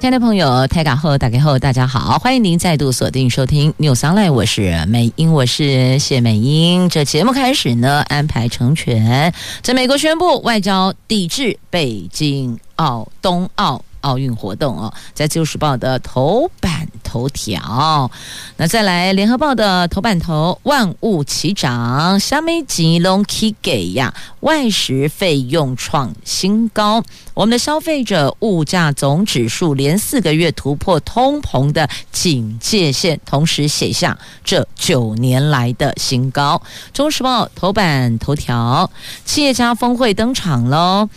亲爱的朋友，台港后打开后，大家好，欢迎您再度锁定收听 News Online，我是美英，我是谢美英。这节目开始呢，安排成全，在美国宣布外交抵制北京奥冬奥。奥运活动哦，在《自由时报》的头版头条。那再来，《联合报》的头版头，万物齐涨，虾米吉隆起给呀，外食费用创新高。我们的消费者物价总指数连四个月突破通膨的警戒线，同时写下这九年来的新高。《中时报》头版头条，企业家峰会登场喽。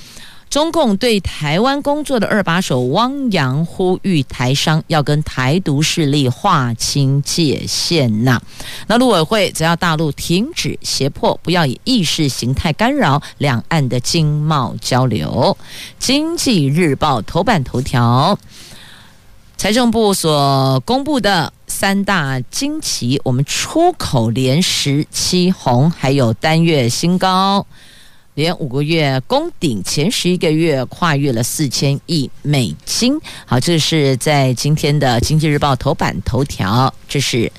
中共对台湾工作的二把手汪洋呼吁台商要跟台独势力划清界限呐。那陆委会则要大陆停止胁迫，不要以意识形态干扰两岸的经贸交流。经济日报头版头条，财政部所公布的三大惊奇，我们出口连十七红，还有单月新高。连五个月攻顶，前十一个月跨越了四千亿美金。好，这是在今天的《经济日报》头版头条，这是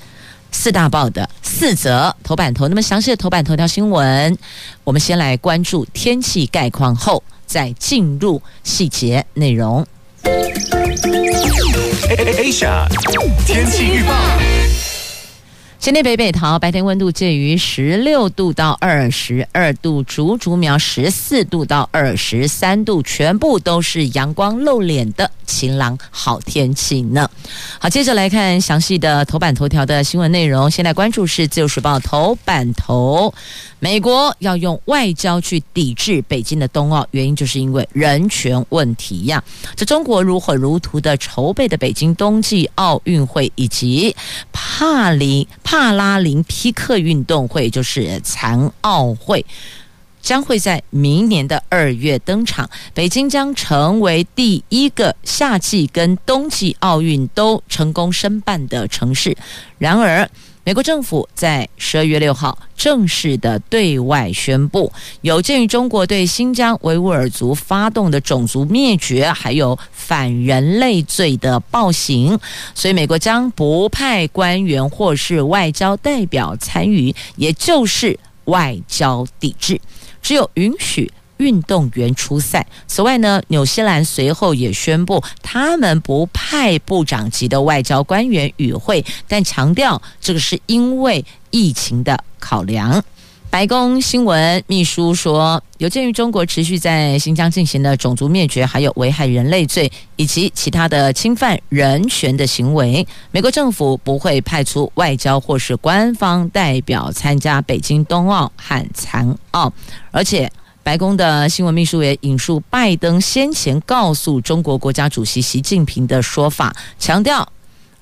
四大报的四则头版头。那么详细的头版头条新闻，我们先来关注天气概况，后再进入细节内容。Asia 天气预报。今天北北桃白天温度介于十六度到二十二度，竹竹苗十四度到二十三度，全部都是阳光露脸的晴朗好天气呢。好，接着来看详细的头版头条的新闻内容。现在关注是自由时报头版头，美国要用外交去抵制北京的冬奥，原因就是因为人权问题呀。这中国如火如荼的筹备的北京冬季奥运会以及帕林。帕拉林匹克运动会就是残奥会，将会在明年的二月登场。北京将成为第一个夏季跟冬季奥运都成功申办的城市。然而，美国政府在十二月六号正式的对外宣布，有鉴于中国对新疆维吾尔族发动的种族灭绝还有反人类罪的暴行，所以美国将不派官员或是外交代表参与，也就是外交抵制，只有允许。运动员出赛。此外呢，纽西兰随后也宣布，他们不派部长级的外交官员与会，但强调这个是因为疫情的考量。白宫新闻秘书说，有鉴于中国持续在新疆进行的种族灭绝，还有危害人类罪以及其他的侵犯人权的行为，美国政府不会派出外交或是官方代表参加北京冬奥和残奥，而且。白宫的新闻秘书也引述拜登先前告诉中国国家主席习近平的说法，强调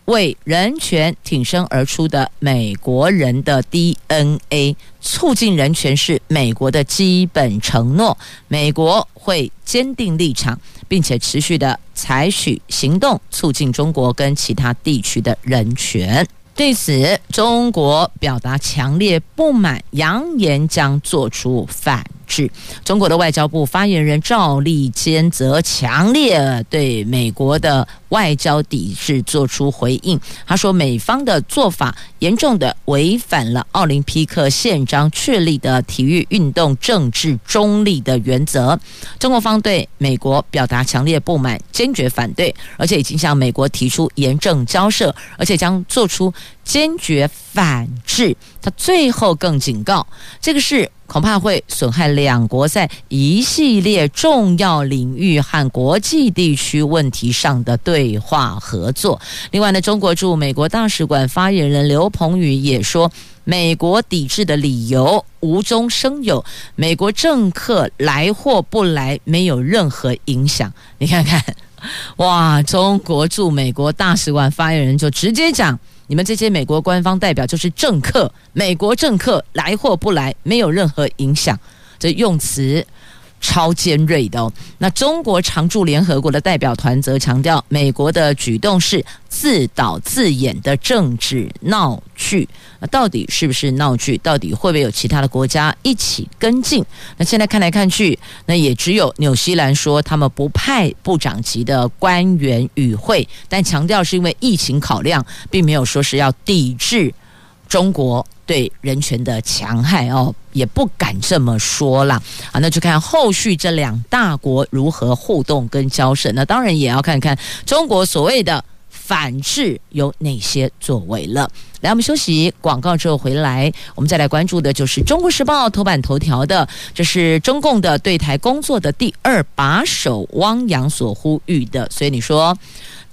为人权挺身而出的美国人的 DNA，促进人权是美国的基本承诺，美国会坚定立场，并且持续的采取行动，促进中国跟其他地区的人权。对此，中国表达强烈不满，扬言将做出反。是中国的外交部发言人赵立坚则强烈对美国的外交抵制做出回应。他说，美方的做法严重的违反了奥林匹克宪章确立的体育运动政治中立的原则。中国方对美国表达强烈不满，坚决反对，而且已经向美国提出严正交涉，而且将做出坚决反制。他最后更警告，这个是。恐怕会损害两国在一系列重要领域和国际地区问题上的对对话合作。另外呢，中国驻美国大使馆发言人刘鹏宇也说，美国抵制的理由无中生有，美国政客来或不来没有任何影响。你看看，哇，中国驻美国大使馆发言人就直接讲。你们这些美国官方代表就是政客，美国政客来或不来没有任何影响。这用词超尖锐的哦。那中国常驻联合国的代表团则强调，美国的举动是自导自演的政治闹剧。那到底是不是闹剧？到底会不会有其他的国家一起跟进？那现在看来看去，那也只有纽西兰说他们不派部长级的官员与会，但强调是因为疫情考量，并没有说是要抵制中国。对人权的戕害哦，也不敢这么说啦。啊，那就看后续这两大国如何互动跟交涉。那当然也要看看中国所谓的反制有哪些作为了。来，我们休息广告之后回来，我们再来关注的就是《中国时报》头版头条的，这是中共的对台工作的第二把手汪洋所呼吁的。所以你说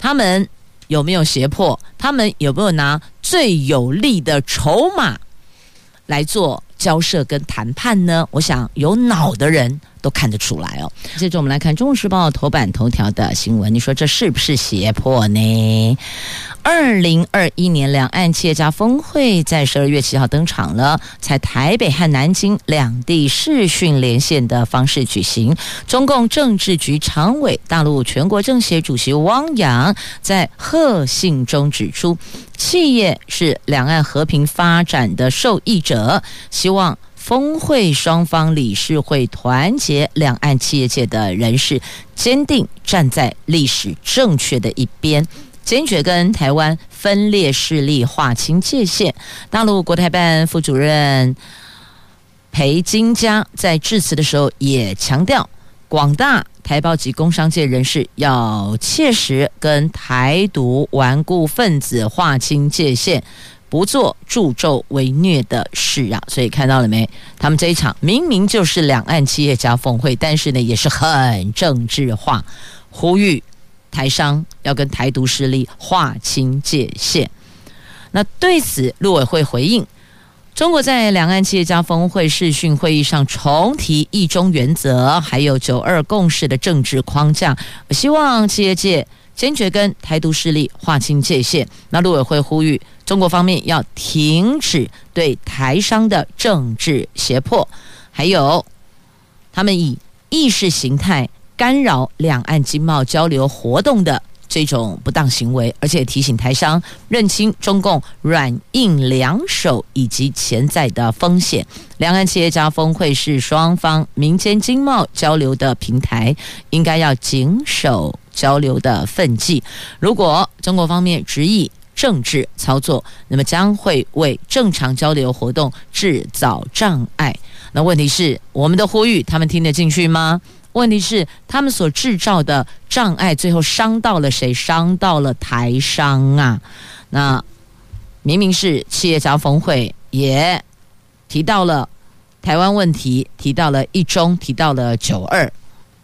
他们有没有胁迫？他们有没有拿最有利的筹码？来做交涉跟谈判呢？我想有脑的人都看得出来哦。接着我们来看《中国时报》头版头条的新闻，你说这是不是胁迫呢？二零二一年两岸企业家峰会在十二月七号登场了，在台北和南京两地视讯连线的方式举行。中共政治局常委、大陆全国政协主席汪洋在贺信中指出，企业是两岸和平发展的受益者，希望峰会双方理事会团结两岸企业界的人士，坚定站在历史正确的一边。坚决跟台湾分裂势力划清界限。大陆国台办副主任裴金佳在致辞的时候也强调，广大台胞及工商界人士要切实跟台独顽固分子划清界限，不做助纣为虐的事啊！所以看到了没？他们这一场明明就是两岸企业家峰会，但是呢，也是很政治化，呼吁。台商要跟台独势力划清界限。那对此，陆委会回应：中国在两岸企业家峰会视讯会议上重提一中原则，还有九二共识的政治框架，希望企业界坚决跟台独势力划清界限。那陆委会呼吁中国方面要停止对台商的政治胁迫，还有他们以意识形态。干扰两岸经贸交流活动的这种不当行为，而且提醒台商认清中共软硬两手以及潜在的风险。两岸企业家峰会是双方民间经贸交流的平台，应该要谨守交流的分际。如果中国方面执意政治操作，那么将会为正常交流活动制造障碍。那问题是，我们的呼吁他们听得进去吗？问题是，他们所制造的障碍，最后伤到了谁？伤到了台商啊！那明明是企业家峰会，也提到了台湾问题，提到了一中，提到了九二。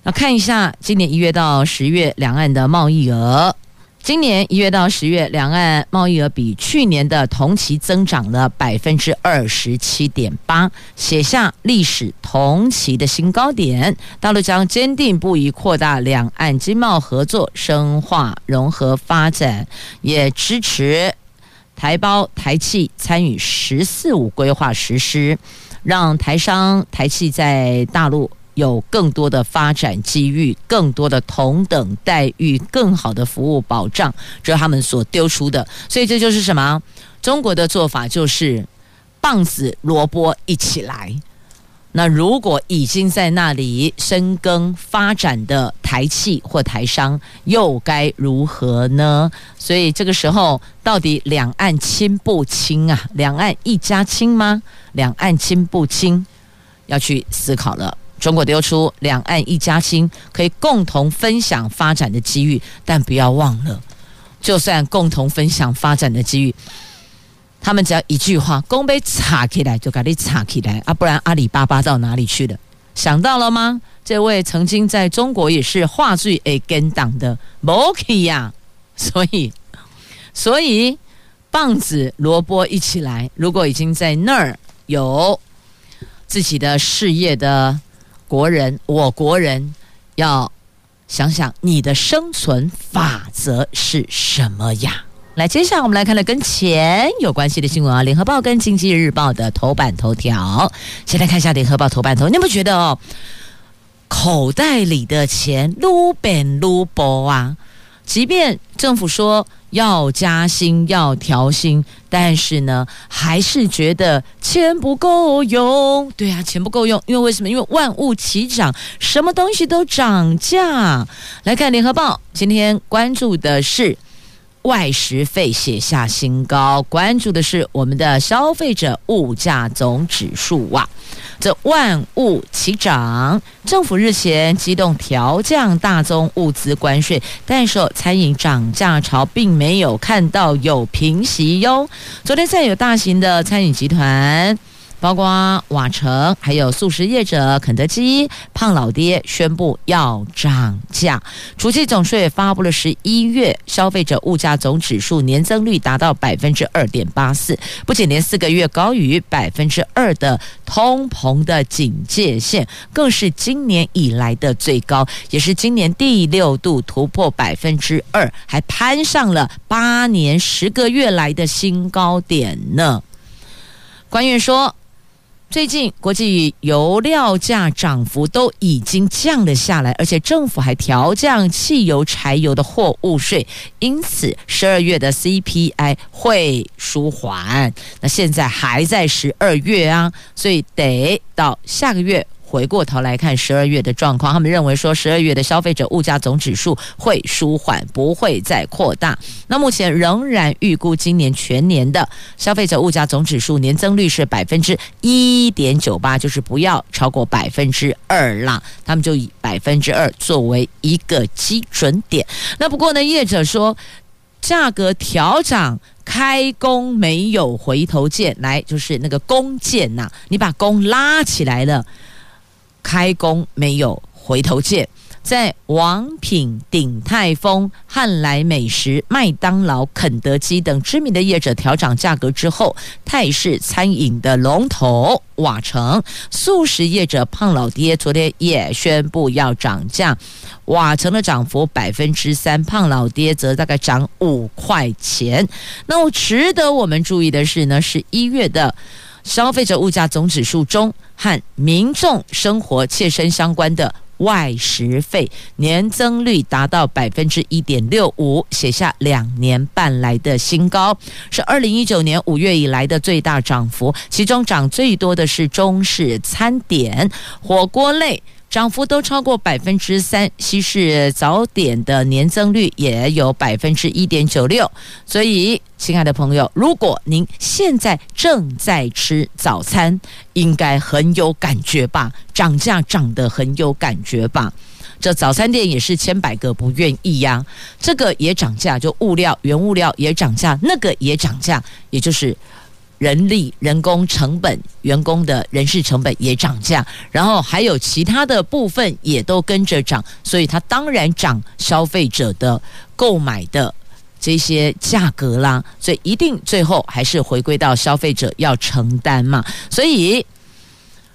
那看一下今年一月到十月两岸的贸易额。今年一月到十月，两岸贸易额比去年的同期增长了百分之二十七点八，写下历史同期的新高点。大陆将坚定不移扩大两岸经贸合作，深化融合发展，也支持台胞台企参与“十四五”规划实施，让台商台企在大陆。有更多的发展机遇，更多的同等待遇，更好的服务保障，这是他们所丢出的。所以这就是什么？中国的做法就是棒子萝卜一起来。那如果已经在那里深耕发展的台企或台商，又该如何呢？所以这个时候，到底两岸亲不亲啊？两岸一家亲吗？两岸亲不亲？要去思考了。中国丢出两岸一家亲，可以共同分享发展的机遇，但不要忘了，就算共同分享发展的机遇，他们只要一句话，公杯插起来就给你插起来啊，不然阿里巴巴到哪里去了？想到了吗？这位曾经在中国也是话最爱跟党的摩克呀，所以，所以棒子萝卜一起来，如果已经在那儿有自己的事业的。国人，我国人要想想你的生存法则是什么呀？来，接下来我们来看了跟钱有关系的新闻啊，《联合报》跟《经济日报》的头版头条。先来看一下《联合报》头版头，你有没有觉得哦，口袋里的钱撸变撸薄啊！即便政府说要加薪、要调薪，但是呢，还是觉得钱不够用。对啊，钱不够用，因为为什么？因为万物齐涨，什么东西都涨价。来看《联合报》，今天关注的是。外食费写下新高，关注的是我们的消费者物价总指数哇，这万物齐涨，政府日前机动调降大宗物资关税，但是餐饮涨价潮并没有看到有平息哟。昨天再有大型的餐饮集团。包括瓦城，还有速食业者肯德基、胖老爹宣布要涨价。主计总处也发布了十一月消费者物价总指数年增率达到百分之二点八四，不仅连四个月高于百分之二的通膨的警戒线，更是今年以来的最高，也是今年第六度突破百分之二，还攀上了八年十个月来的新高点呢。官员说。最近国际油料价涨幅都已经降了下来，而且政府还调降汽油、柴油的货物税，因此十二月的 CPI 会舒缓。那现在还在十二月啊，所以得到下个月。回过头来看十二月的状况，他们认为说十二月的消费者物价总指数会舒缓，不会再扩大。那目前仍然预估今年全年的消费者物价总指数年增率是百分之一点九八，就是不要超过百分之二啦。他们就以百分之二作为一个基准点。那不过呢，业者说价格调涨，开弓没有回头箭，来就是那个弓箭呐，你把弓拉起来了。开工没有回头箭，在王品、鼎泰丰、汉来美食、麦当劳、肯德基等知名的业者调涨价格之后，泰式餐饮的龙头瓦城、素食业者胖老爹昨天也宣布要涨价，瓦城的涨幅百分之三，胖老爹则大概涨五块钱。那么值得我们注意的是呢，是一月的。消费者物价总指数中和民众生活切身相关的外食费年增率达到百分之一点六五，写下两年半来的新高，是二零一九年五月以来的最大涨幅。其中涨最多的是中式餐点、火锅类。涨幅都超过百分之三，西式早点的年增率也有百分之一点九六。所以，亲爱的朋友，如果您现在正在吃早餐，应该很有感觉吧？涨价涨得很有感觉吧？这早餐店也是千百个不愿意呀。这个也涨价，就物料、原物料也涨价，那个也涨价，也就是。人力、人工成本、员工的人事成本也涨价，然后还有其他的部分也都跟着涨，所以它当然涨消费者的购买的这些价格啦，所以一定最后还是回归到消费者要承担嘛。所以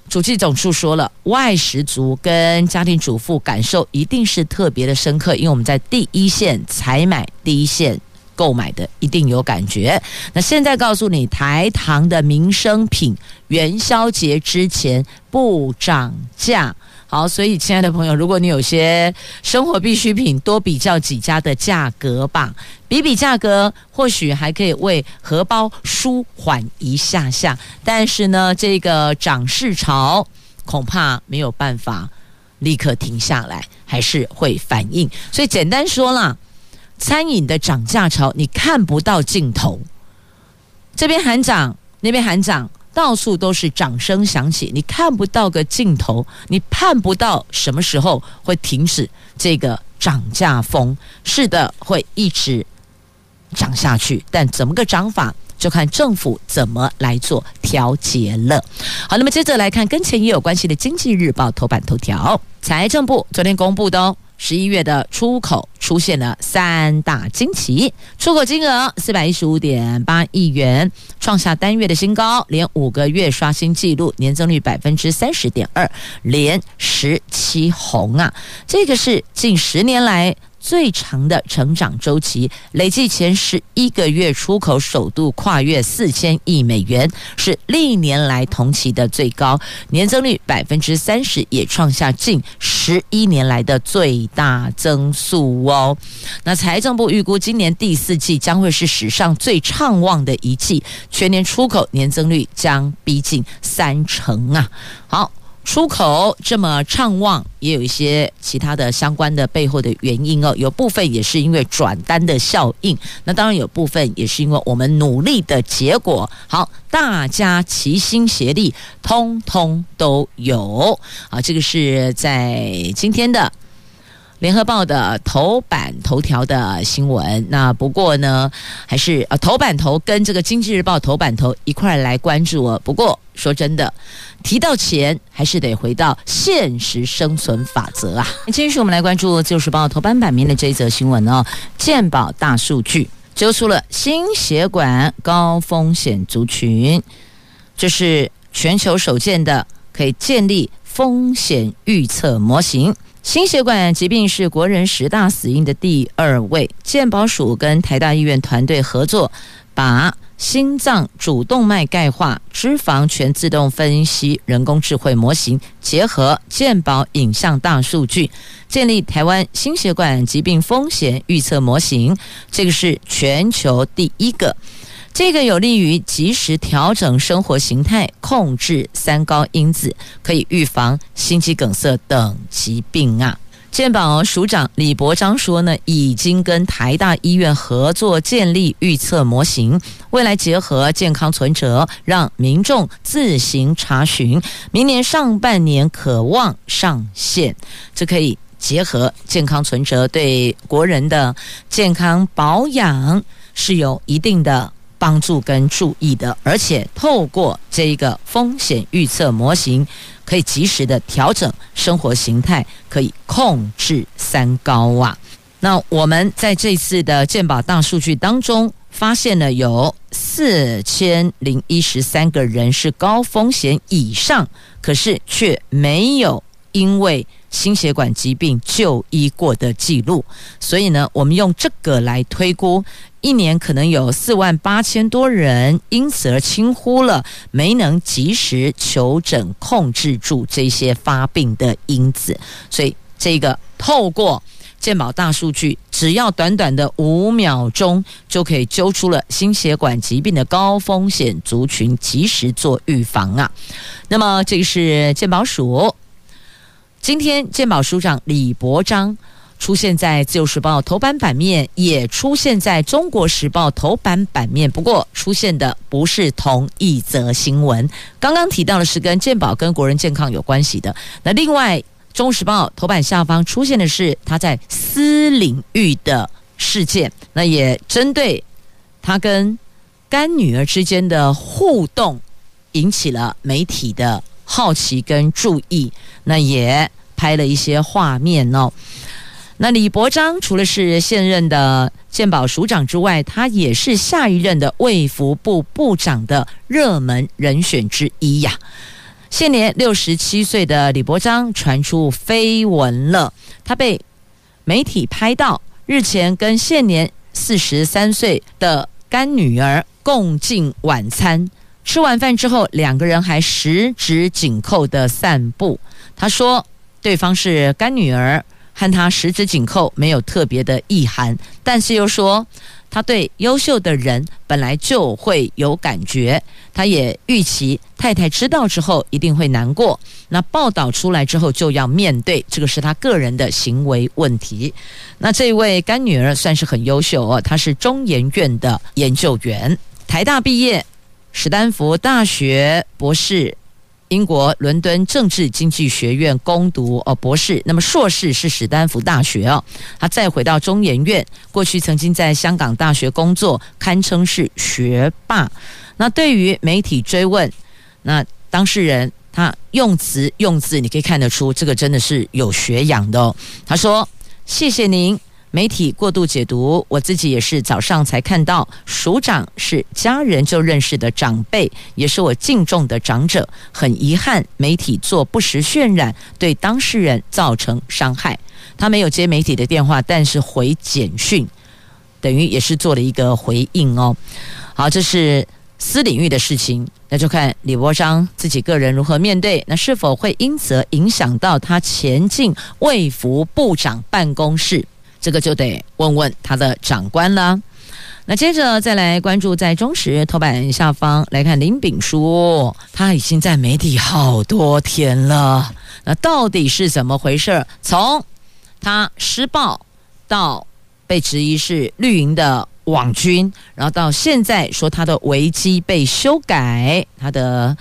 主计总数说了，外食族跟家庭主妇感受一定是特别的深刻，因为我们在第一线采买，第一线。购买的一定有感觉。那现在告诉你，台糖的民生品元宵节之前不涨价。好，所以亲爱的朋友，如果你有些生活必需品，多比较几家的价格吧，比比价格，或许还可以为荷包舒缓一下下。但是呢，这个涨势潮恐怕没有办法立刻停下来，还是会反应。所以简单说啦。餐饮的涨价潮，你看不到尽头。这边喊涨，那边喊涨，到处都是掌声响起，你看不到个尽头，你盼不到什么时候会停止这个涨价风。是的，会一直涨下去，但怎么个涨法，就看政府怎么来做调节了。好，那么接着来看跟钱也有关系的《经济日报》头版头条，财政部昨天公布的哦。十一月的出口出现了三大惊奇，出口金额四百一十五点八亿元，创下单月的新高，连五个月刷新纪录，年增率百分之三十点二，连十七红啊！这个是近十年来最长的成长周期，累计前十一个月出口首度跨越四千亿美元，是历年来同期的最高，年增率百分之三十，也创下近十一年来的最大增速哦。那财政部预估今年第四季将会是史上最畅旺的一季，全年出口年增率将逼近三成啊！好。出口这么畅旺，也有一些其他的相关的背后的原因哦。有部分也是因为转单的效应，那当然有部分也是因为我们努力的结果。好，大家齐心协力，通通都有。啊，这个是在今天的。联合报的头版头条的新闻，那不过呢，还是呃头版头跟这个经济日报头版头一块来关注哦。不过说真的，提到钱，还是得回到现实生存法则啊。继续，我们来关注自由时报头版版面的这一则新闻哦。健保大数据揪出了心血管高风险族群，这是全球首见的可以建立风险预测模型。心血管疾病是国人十大死因的第二位。健保署跟台大医院团队合作，把心脏主动脉钙化、脂肪全自动分析人工智慧模型结合健保影像大数据，建立台湾心血管疾病风险预测模型。这个是全球第一个。这个有利于及时调整生活形态，控制三高因子，可以预防心肌梗塞等疾病啊。健保署长李博章说呢，已经跟台大医院合作建立预测模型，未来结合健康存折，让民众自行查询，明年上半年可望上线。这可以结合健康存折，对国人的健康保养是有一定的。帮助跟注意的，而且透过这一个风险预测模型，可以及时的调整生活形态，可以控制三高啊。那我们在这次的健保大数据当中，发现了有四千零一十三个人是高风险以上，可是却没有因为心血管疾病就医过的记录，所以呢，我们用这个来推估。一年可能有四万八千多人因此而轻忽了，没能及时求诊控制住这些发病的因子，所以这个透过健保大数据，只要短短的五秒钟就可以揪出了心血管疾病的高风险族群，及时做预防啊。那么这个是健保署，今天健保署长李伯章。出现在《自由时报》头版版面，也出现在《中国时报》头版版面。不过，出现的不是同一则新闻。刚刚提到的是跟健保、跟国人健康有关系的。那另外，《中时报》头版下方出现的是他在私领域的事件。那也针对他跟干女儿之间的互动，引起了媒体的好奇跟注意。那也拍了一些画面哦。那李伯璋除了是现任的健保署长之外，他也是下一任的卫福部部长的热门人选之一呀。现年六十七岁的李伯璋传出绯闻了，他被媒体拍到日前跟现年四十三岁的干女儿共进晚餐，吃完饭之后，两个人还十指紧扣的散步。他说对方是干女儿。和他十指紧扣没有特别的意涵，但是又说他对优秀的人本来就会有感觉，他也预期太太知道之后一定会难过。那报道出来之后就要面对，这个是他个人的行为问题。那这位干女儿算是很优秀哦，她是中研院的研究员，台大毕业，史丹福大学博士。英国伦敦政治经济学院攻读哦博士，那么硕士是史丹福大学哦，他再回到中研院，过去曾经在香港大学工作，堪称是学霸。那对于媒体追问，那当事人他用词用字，你可以看得出这个真的是有学养的哦。他说：“谢谢您。”媒体过度解读，我自己也是早上才看到。署长是家人就认识的长辈，也是我敬重的长者。很遗憾，媒体做不实渲染，对当事人造成伤害。他没有接媒体的电话，但是回简讯，等于也是做了一个回应哦。好，这是私领域的事情，那就看李国章自己个人如何面对，那是否会因此影响到他前进卫福部长办公室？这个就得问问他的长官了。那接着再来关注在中时头版下方来看林炳书，他已经在媒体好多天了。那到底是怎么回事？从他施暴到被质疑是绿营的网军，然后到现在说他的维基被修改，他的。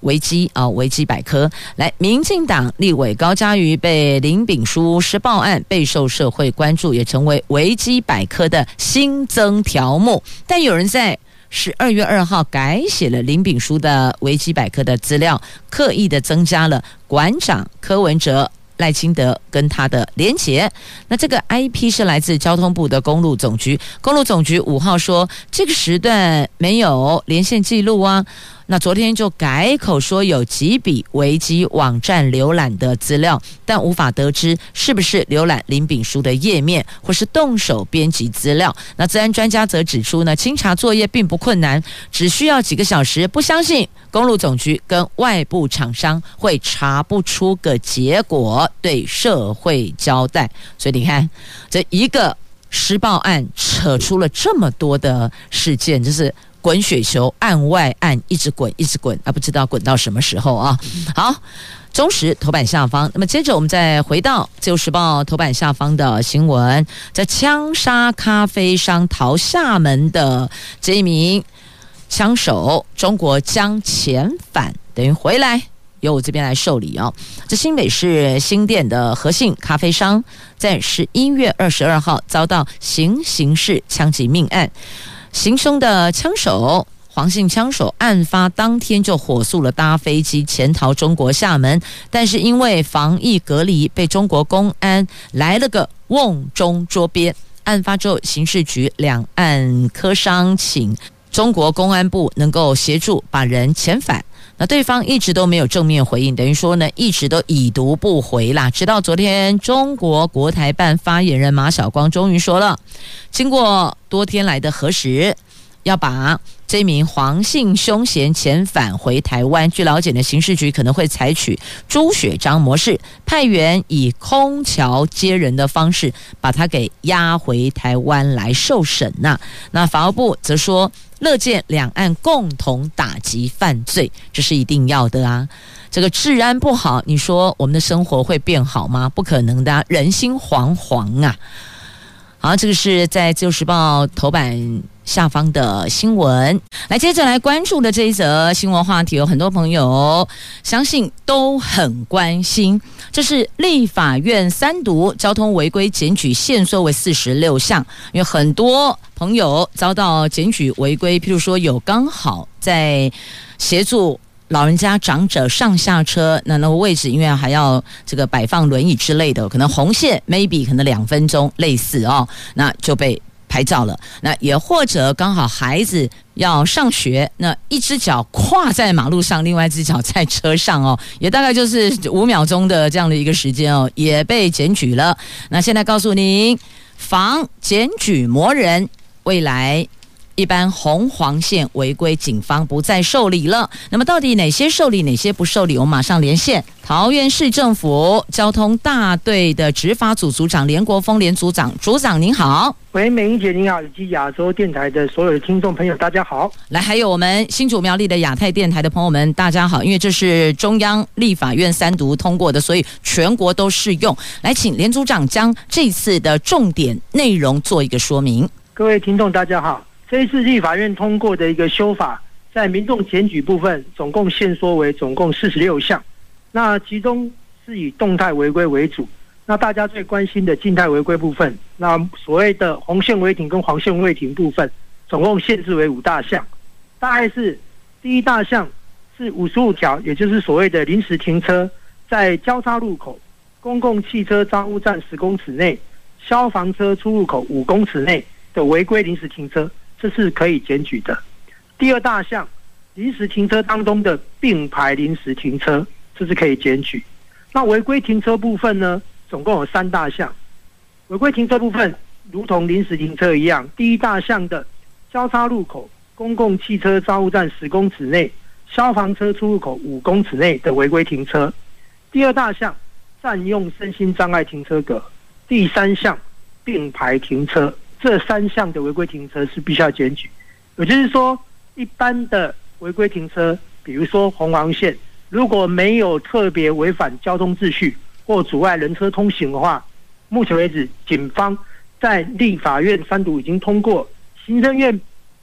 维基啊，维基百科来，民进党立委高嘉瑜被林炳书施暴案备受社会关注，也成为维基百科的新增条目。但有人在十二月二号改写了林炳书的维基百科的资料，刻意的增加了馆长柯文哲、赖清德跟他的连结。那这个 IP 是来自交通部的公路总局，公路总局五号说这个时段没有连线记录啊。那昨天就改口说有几笔维基网站浏览的资料，但无法得知是不是浏览林炳书的页面，或是动手编辑资料。那治安专家则指出呢，清查作业并不困难，只需要几个小时。不相信公路总局跟外部厂商会查不出个结果，对社会交代。所以你看，这一个施暴案扯出了这么多的事件，就是。滚雪球，按外按，一直滚，一直滚，啊，不知道滚到什么时候啊！好，中时头版下方，那么接着我们再回到《自由时报》头版下方的新闻，在枪杀咖啡商逃厦门的这一名枪手，中国将遣返，等于回来由我这边来受理啊！这新北市新店的和信咖啡商，在十一月二十二号遭到行刑式枪击命案。行凶的枪手黄姓枪手，案发当天就火速了搭飞机潜逃中国厦门，但是因为防疫隔离，被中国公安来了个瓮中捉鳖。案发之后，刑事局两岸科商请中国公安部能够协助把人遣返。那对方一直都没有正面回应，等于说呢，一直都已读不回啦。直到昨天，中国国台办发言人马晓光终于说了，经过多天来的核实，要把这名黄姓凶嫌遣返回台湾。据了解呢，刑事局可能会采取朱雪章模式，派员以空桥接人的方式，把他给押回台湾来受审呐。那法务部则说。乐见两岸共同打击犯罪，这是一定要的啊！这个治安不好，你说我们的生活会变好吗？不可能的，人心惶惶啊！好，这个是在《自由时报》头版下方的新闻。来，接着来关注的这一则新闻话题，有很多朋友相信都很关心。这是立法院三读交通违规检举限缩为四十六项，因为很多朋友遭到检举违规，譬如说有刚好在协助。老人家长者上下车，那那个位置因为还要这个摆放轮椅之类的，可能红线 maybe 可能两分钟类似哦，那就被拍照了。那也或者刚好孩子要上学，那一只脚跨在马路上，另外一只脚在车上哦，也大概就是五秒钟的这样的一个时间哦，也被检举了。那现在告诉您，防检举魔人，未来。一般红黄线违规，警方不再受理了。那么，到底哪些受理，哪些不受理？我们马上连线桃园市政府交通大队的执法组组长连国峰连组长。组长您好，喂，美英姐您好，以及亚洲电台的所有的听众朋友，大家好。来，还有我们新竹苗栗的亚太电台的朋友们，大家好。因为这是中央立法院三读通过的，所以全国都适用。来，请连组长将这次的重点内容做一个说明。各位听众，大家好。这一次立法院通过的一个修法，在民众检举部分，总共限缩为总共四十六项。那其中是以动态违规为主。那大家最关心的静态违规部分，那所谓的红线违停跟黄线未停部分，总共限制为五大项。大概是第一大项是五十五条，也就是所谓的临时停车，在交叉路口、公共汽车招呼站十公尺内、消防车出入口五公尺内的违规临时停车。这是可以检举的。第二大项，临时停车当中的并排临时停车，这是可以检举。那违规停车部分呢？总共有三大项。违规停车部分，如同临时停车一样，第一大项的交叉路口、公共汽车招呼站十公尺内、消防车出入口五公尺内的违规停车；第二大项占用身心障碍停车格；第三项并排停车。这三项的违规停车是必须要检举。也就是说，一般的违规停车，比如说红黄线，如果没有特别违反交通秩序或阻碍人车通行的话，目前为止，警方在立法院三读已经通过，行政院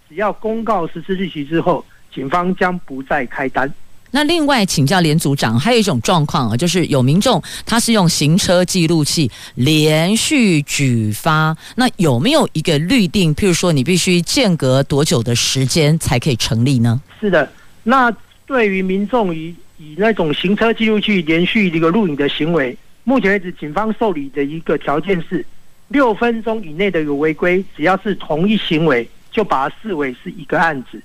只要公告实施日期之后，警方将不再开单。那另外请教连组长，还有一种状况啊，就是有民众他是用行车记录器连续举发，那有没有一个律定？譬如说，你必须间隔多久的时间才可以成立呢？是的，那对于民众以以那种行车记录器连续这个录影的行为，目前为止警方受理的一个条件是六分钟以内的有违规，只要是同一行为，就把它视为是一个案子。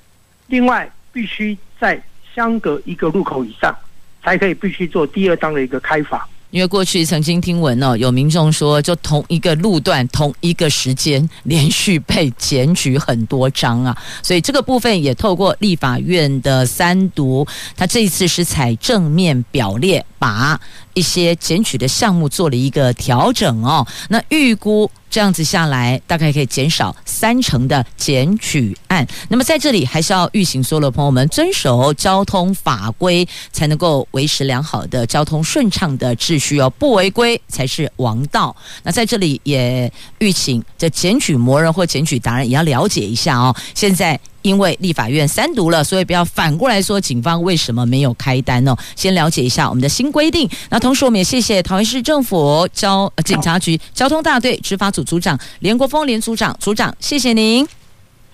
另外，必须在相隔一个路口以上，才可以必须做第二张的一个开法。因为过去曾经听闻哦，有民众说，就同一个路段、同一个时间，连续被检举很多张啊，所以这个部分也透过立法院的三读，他这一次是采正面表列，把一些检举的项目做了一个调整哦。那预估。这样子下来，大概可以减少三成的检举案。那么在这里，还是要预请所有的朋友们遵守交通法规，才能够维持良好的交通顺畅的秩序哦。不违规才是王道。那在这里也预请这检举魔人或检举达人也要了解一下哦。现在。因为立法院三读了，所以不要反过来说警方为什么没有开单哦？先了解一下我们的新规定。那同时，我们也谢谢桃园市政府交警察局交通大队执法组组长连国峰连组长组长，谢谢您，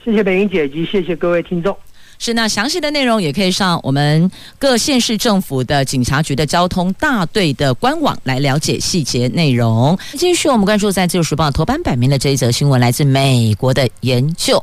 谢谢北英姐及谢谢各位听众。是，那详细的内容也可以上我们各县市政府的警察局的交通大队的官网来了解细节内容。继续，我们关注在《自由时报》头版版面的这一则新闻，来自美国的研究。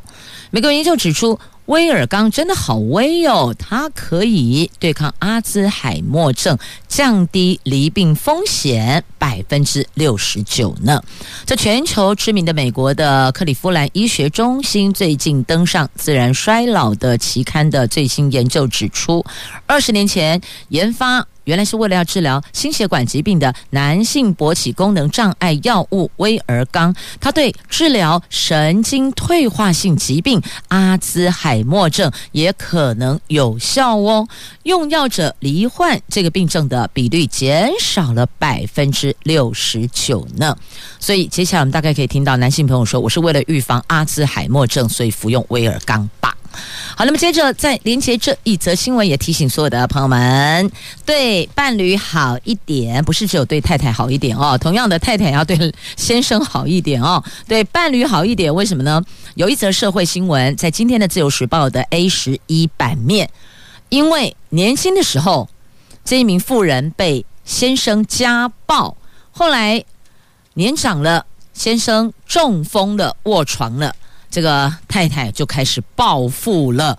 美国研究指出，威尔刚真的好威哦，它可以对抗阿兹海默症，降低离病风险百分之六十九呢。在全球知名的美国的克利夫兰医学中心最近登上《自然衰老》的期刊的最新研究指出，二十年前研发。原来是为了要治疗心血管疾病的男性勃起功能障碍药物威而刚，它对治疗神经退化性疾病阿兹海默症也可能有效哦。用药者罹患这个病症的比率减少了百分之六十九呢。所以接下来我们大概可以听到男性朋友说：“我是为了预防阿兹海默症，所以服用威而刚吧。”好，那么接着再连接这一则新闻，也提醒所有的朋友们，对伴侣好一点，不是只有对太太好一点哦。同样的，太太要对先生好一点哦，对伴侣好一点。为什么呢？有一则社会新闻在今天的《自由时报》的 A 十一版面，因为年轻的时候这一名妇人被先生家暴，后来年长了，先生中风了，卧床了。这个太太就开始报复了，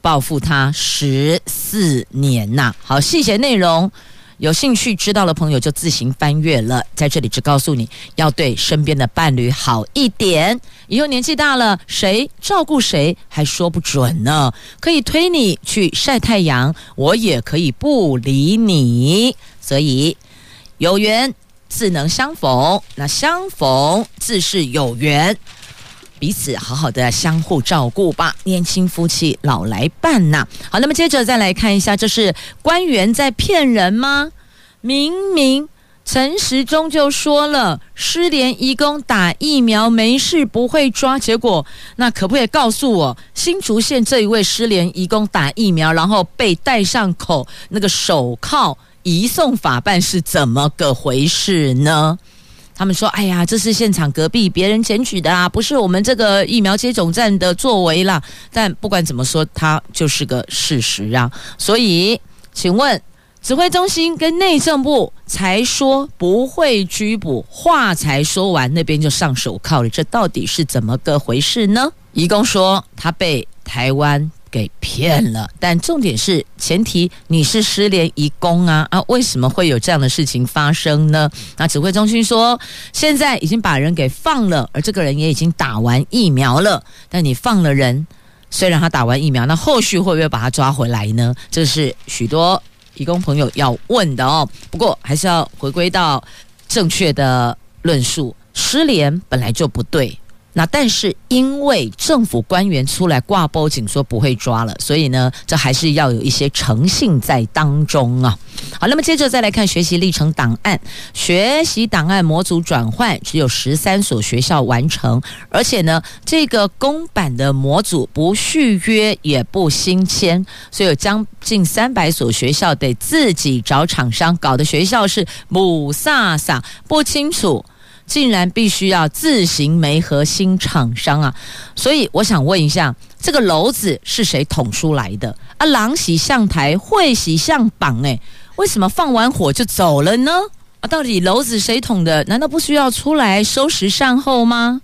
报复他十四年呐。好，细节内容有兴趣知道的朋友就自行翻阅了。在这里只告诉你要对身边的伴侣好一点，以后年纪大了，谁照顾谁还说不准呢。可以推你去晒太阳，我也可以不理你。所以有缘自能相逢，那相逢自是有缘。彼此好好的相互照顾吧，年轻夫妻老来伴呐。好，那么接着再来看一下，这是官员在骗人吗？明明陈时中就说了，失联义工打疫苗没事，不会抓。结果那可不可以告诉我，新竹县这一位失联义工打疫苗，然后被戴上口那个手铐移送法办是怎么个回事呢？他们说：“哎呀，这是现场隔壁别人检举的啊，不是我们这个疫苗接种站的作为啦。但不管怎么说，它就是个事实啊。所以，请问指挥中心跟内政部才说不会拘捕，话才说完，那边就上手铐了，这到底是怎么个回事呢？移工说他被台湾。”给骗了。但重点是，前提你是失联移工啊啊！为什么会有这样的事情发生呢？那指挥中心说，现在已经把人给放了，而这个人也已经打完疫苗了。但你放了人，虽然他打完疫苗，那后续会不会把他抓回来呢？这是许多移工朋友要问的哦。不过还是要回归到正确的论述，失联本来就不对。那但是因为政府官员出来挂报警说不会抓了，所以呢，这还是要有一些诚信在当中啊。好，那么接着再来看学习历程档案，学习档案模组转换只有十三所学校完成，而且呢，这个公版的模组不续约也不新签，所以有将近三百所学校得自己找厂商，搞的学校是母萨萨不清楚。竟然必须要自行媒合新厂商啊！所以我想问一下，这个篓子是谁捅出来的？啊，狼喜相台，会喜相绑，哎，为什么放完火就走了呢？啊，到底篓子谁捅的？难道不需要出来收拾善后吗？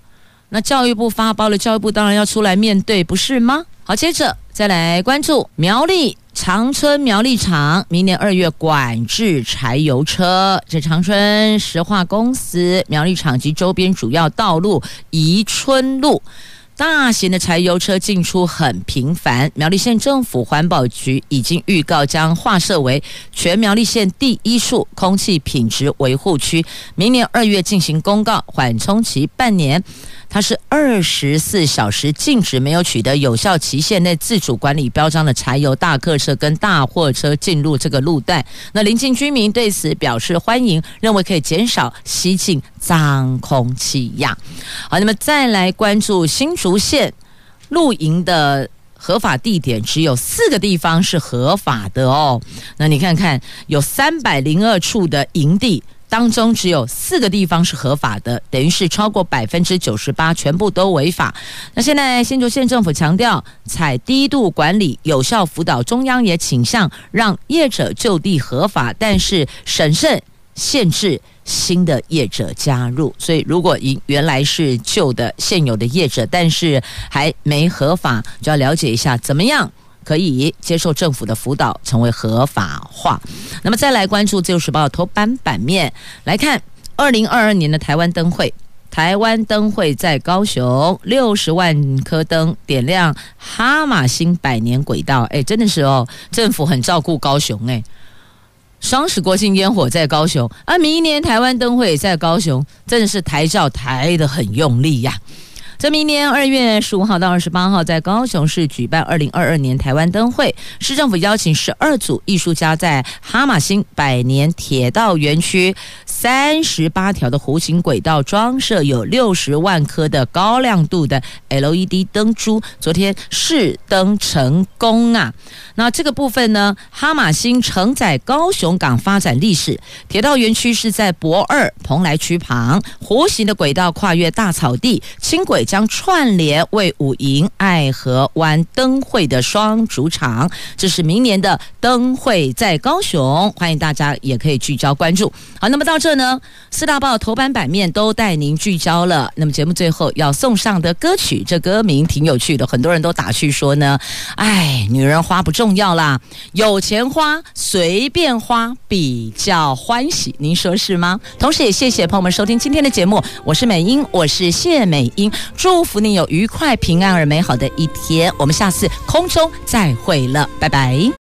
那教育部发包了，教育部当然要出来面对，不是吗？好，接着再来关注苗栗。长春苗栗厂明年二月管制柴油车，这长春石化公司苗栗厂及周边主要道路宜春路。大型的柴油车进出很频繁，苗栗县政府环保局已经预告将划设为全苗栗县第一处空气品质维护区，明年二月进行公告，缓冲期半年。它是二十四小时禁止没有取得有效期限内自主管理标章的柴油大客车跟大货车进入这个路段。那邻近居民对此表示欢迎，认为可以减少吸进脏空气呀。好，那么再来关注新竹县露营的合法地点，只有四个地方是合法的哦。那你看看，有三百零二处的营地。当中只有四个地方是合法的，等于是超过百分之九十八全部都违法。那现在新竹县政府强调采低度管理、有效辅导，中央也倾向让业者就地合法，但是审慎限制新的业者加入。所以如果原来是旧的现有的业者，但是还没合法，就要了解一下怎么样。可以接受政府的辅导，成为合法化。那么再来关注《自由时报》头版版面，来看二零二二年的台湾灯会。台湾灯会在高雄，六十万颗灯点亮哈马星百年轨道。哎，真的是哦，政府很照顾高雄哎。双十国庆烟火在高雄，而明年台湾灯会在高雄，真的是台照台的很用力呀。在明年二月十五号到二十八号，在高雄市举办二零二二年台湾灯会，市政府邀请十二组艺术家在哈玛星百年铁道园区三十八条的弧形轨道装设有六十万颗的高亮度的 LED 灯珠。昨天试灯成功啊！那这个部分呢，哈玛星承载高雄港发展历史，铁道园区是在博二蓬莱区旁，弧形的轨道跨越大草地，轻轨。将串联卫武营爱河湾灯会的双主场，这是明年的灯会在高雄，欢迎大家也可以聚焦关注。好，那么到这呢，四大报头版版面都带您聚焦了。那么节目最后要送上的歌曲，这歌名挺有趣的，很多人都打趣说呢，哎，女人花不重要啦，有钱花随便花比较欢喜，您说是吗？同时也谢谢朋友们收听今天的节目，我是美英，我是谢美英。祝福你有愉快、平安而美好的一天。我们下次空中再会了，拜拜。